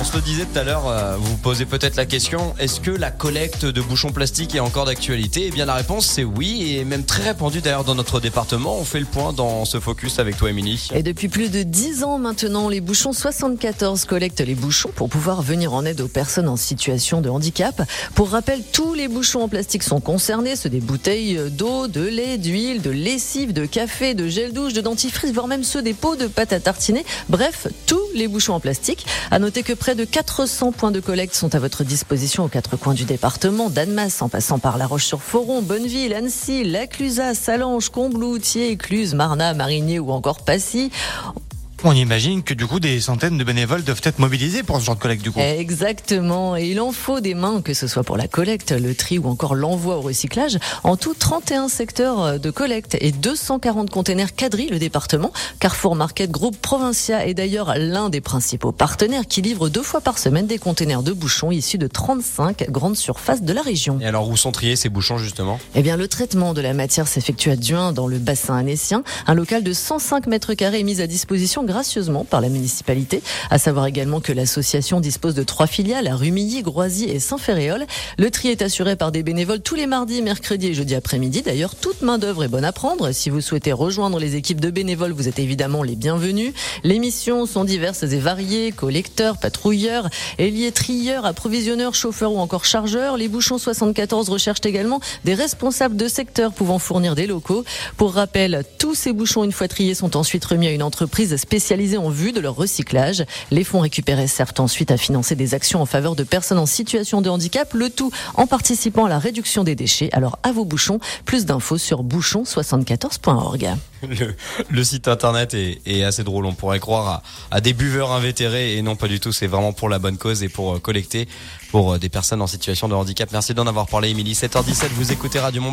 On se le disait tout à l'heure, euh, vous vous posez peut-être la question, est-ce que la collecte de bouchons plastiques est encore d'actualité? Eh bien la réponse c'est oui, et même très répandue d'ailleurs dans notre département. On fait le point dans ce focus avec toi Émilie. Et depuis plus de 10 ans maintenant, les bouchons 74 collectent les bouchons pour pouvoir venir en aide aux personnes en situation de handicap. Pour rappel, tous les bouchons en plastique sont concernés, ceux des bouteilles d'eau, de lait, d'huile, de lessive, de café, de gel douche, de dentifrice, voire même ceux des pots de pâte à tartiner. Bref, tous les bouchons en plastique. À noter que près de 400 points de collecte sont à votre disposition aux quatre coins du département, d'Annemasse en passant par La Roche-sur-Foron, Bonneville, Annecy, Laclusaz, Salange, Combloux, Thiers, Écluse, Marna, Marigné ou encore Passy. On imagine que du coup des centaines de bénévoles doivent être mobilisés pour ce genre de collecte du coup. Exactement, et il en faut des mains, que ce soit pour la collecte, le tri ou encore l'envoi au recyclage. En tout, 31 secteurs de collecte et 240 containers quadrillent le département. Carrefour Market Group Provincia est d'ailleurs l'un des principaux partenaires qui livre deux fois par semaine des containers de bouchons issus de 35 grandes surfaces de la région. Et alors où sont triés ces bouchons justement? Eh bien, le traitement de la matière s'effectue à Duin dans le bassin annécien. Un local de 105 mètres carrés est mis à disposition gracieusement par la municipalité. À savoir également que l'association dispose de trois filiales à Rumilly, Groisy et Saint-Ferréol. Le tri est assuré par des bénévoles tous les mardis, mercredis et jeudi après-midi. D'ailleurs, toute main d'œuvre est bonne à prendre. Si vous souhaitez rejoindre les équipes de bénévoles, vous êtes évidemment les bienvenus. Les missions sont diverses et variées. Collecteurs, patrouilleurs, ailiers, trieurs, approvisionneurs, chauffeurs ou encore chargeurs. Les bouchons 74 recherchent également des responsables de secteur pouvant fournir des locaux. Pour rappel, tous ces bouchons, une fois triés, sont ensuite remis à une entreprise spécialisée en vue de leur recyclage. Les fonds récupérés servent ensuite à financer des actions en faveur de personnes en situation de handicap, le tout en participant à la réduction des déchets. Alors à vos bouchons, plus d'infos sur bouchon74.org. Le, site internet est, assez drôle, on pourrait croire à, à des buveurs invétérés et non pas du tout, c'est vraiment pour la bonne cause et pour euh, collecter pour euh, des personnes en situation de handicap. Merci d'en avoir parlé Émilie. 7h17, vous écoutez Radio Mont